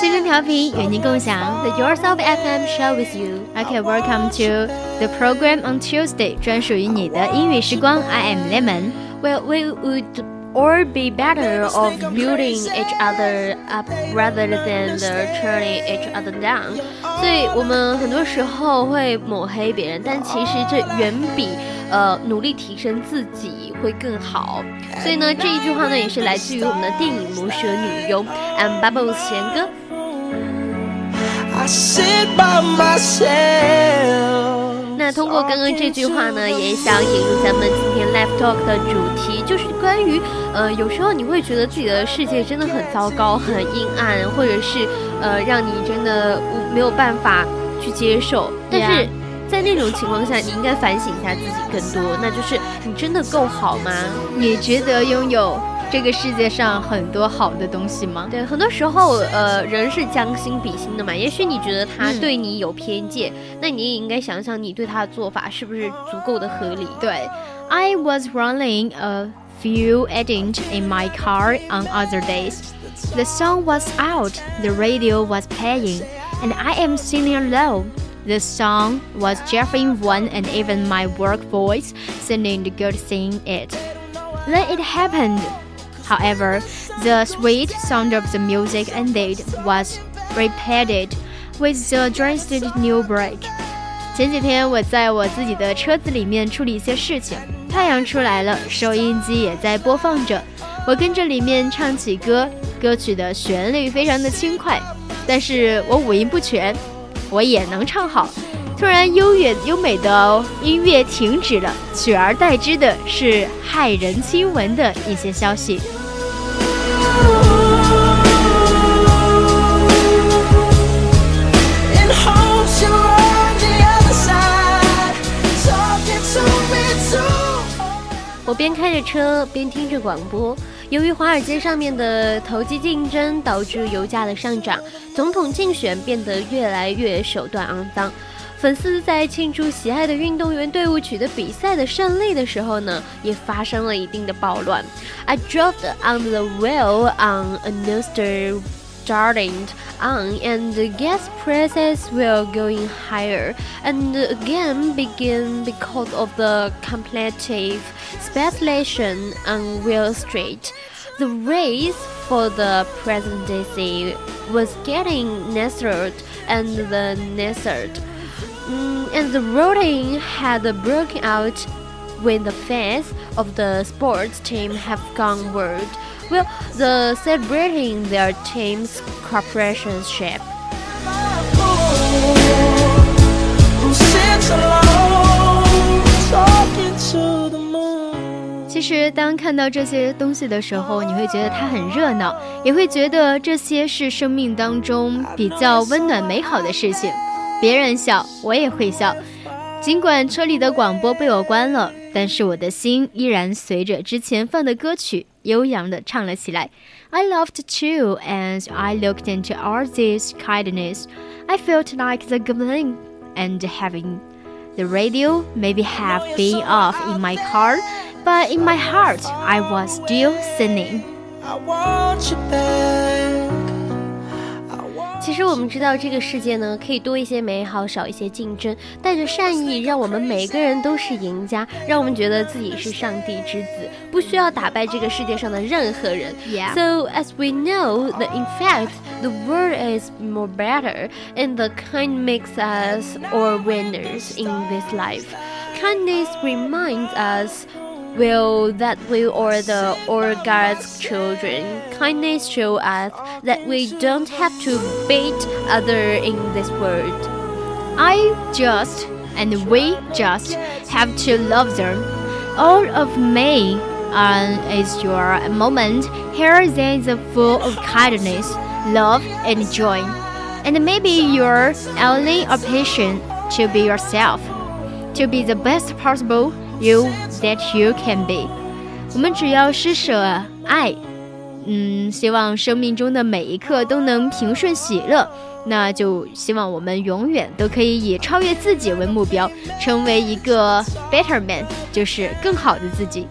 青春调频与您共享，The Yourself FM Show with you. Okay, welcome to the program on Tuesday，专属于你的英语时光。I am Lemon. Well, we would all be better of building each other up rather than turning each other down. 所以我们很多时候会抹黑别人，但其实这远比呃努力提升自己会更好。所以呢，这一句话呢也是来自于我们的电影《魔蛇女佣》。I'm Bubbles 贤歌。那通过刚刚这句话呢，也想引入咱们今天 Live Talk 的主题，就是关于呃，有时候你会觉得自己的世界真的很糟糕、很阴暗，或者是呃，让你真的没有办法去接受。但是在那种情况下，你应该反省一下自己更多，那就是你真的够好吗？你值得拥有？这个世界上很多好的东西吗？对，很多时候，呃，人是将心比心的嘛。也许你觉得他对你有偏见，那你也应该想想你对他的做法是不是足够的合理。对，I was running a few edits in my car on other days. The song was out, the radio was playing, and I am singing alone. The song was Jeffrey One and even my work voice singing the good thing it. Then it happened. However, the sweet sound of the music ended was repeated with the drastic new break. 前几天我在我自己的车子里面处理一些事情，太阳出来了，收音机也在播放着，我跟着里面唱起歌，歌曲的旋律非常的轻快，但是我五音不全，我也能唱好。突然，优越优美的音乐停止了，取而代之的是骇人听闻的一些消息。我边开着车边听着广播。由于华尔街上面的投机竞争导致油价的上涨，总统竞选变得越来越手段肮脏。粉丝在庆祝喜爱的运动员队伍取得比赛的胜利的时候呢，也发生了一定的暴乱。I drove on the wheel on a Nostr starting on and the gas prices were going higher and again began because of the competitive speculation on Wall Street. The race for the presidency was getting nestled and the nestled. Mm, and the voting had broken out when the fans of the sports team have gone wild well, the celebrating their team's corporationship. 其实，当看到这些东西的时候，你会觉得它很热闹，也会觉得这些是生命当中比较温暖美好的事情。 别人笑，我也会笑。尽管车里的广播被我关了，但是我的心依然随着之前放的歌曲悠扬地唱了起来。I loved too, and I looked into all this kindness. I felt like the gambling and having the radio maybe have been off in my car, but in my heart I was still singing. I want you back. 其实我们知道，这个世界呢，可以多一些美好，少一些竞争，带着善意，让我们每个人都是赢家，让我们觉得自己是上帝之子，不需要打败这个世界上的任何人。So as we know that in fact the world is more better, and the kind makes us all winners in this life. Kindness reminds us will that we are the all God's children. Kindness show us that we don't have to beat other in this world. I just and we just have to love them. All of me um, is your moment. Here is full of kindness, love, and joy. And maybe you're only a patient to be yourself, to be the best possible you that you can be. 我们只要施舍爱，嗯，希望生命中的每一刻都能平顺喜乐。那就希望我们永远都可以以超越自己为目标，成为一个 better man，就是更好的自己。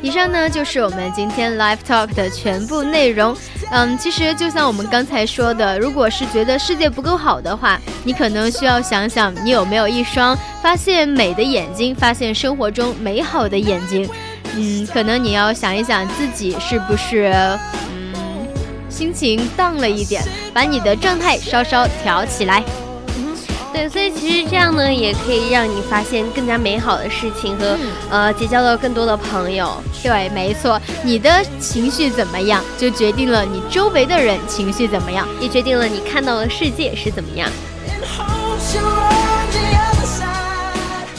以上呢就是我们今天 live talk 的全部内容。嗯，其实就像我们刚才说的，如果是觉得世界不够好的话，你可能需要想想，你有没有一双发现美的眼睛，发现生活中美好的眼睛。嗯，可能你要想一想自己是不是嗯心情荡了一点，把你的状态稍稍调起来。对，所以其实这样呢，也可以让你发现更加美好的事情和呃结交到更多的朋友。对，没错，你的情绪怎么样，就决定了你周围的人情绪怎么样，也决定了你看到的世界是怎么样。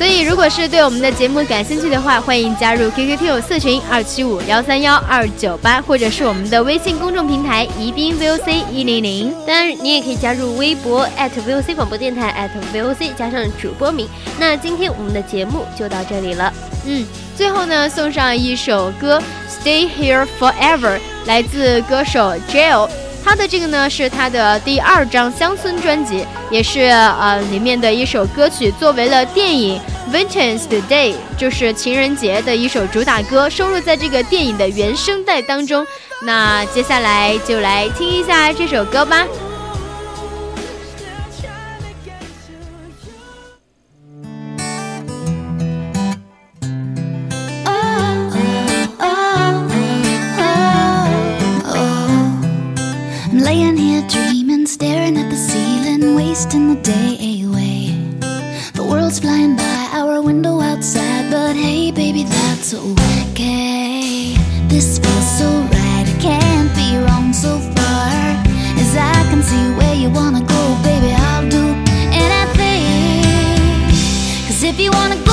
所以，如果是对我们的节目感兴趣的话，欢迎加入 QQ 听友四群二七五幺三幺二九八，或者是我们的微信公众平台宜宾 VOC 一零零。当然，你也可以加入微博 @VOC 广播电台 @VOC 加上主播名。那今天我们的节目就到这里了。嗯，最后呢，送上一首歌《Stay Here Forever》，来自歌手 Jill。他的这个呢是他的第二张乡村专辑，也是呃里面的一首歌曲，作为了电影《Valentine's Day》就是情人节的一首主打歌，收录在这个电影的原声带当中。那接下来就来听一下这首歌吧。Window outside, but hey, baby, that's okay. This feels so right, it can't be wrong so far. As I can see where you wanna go, baby, I'll do anything. Cause if you wanna go,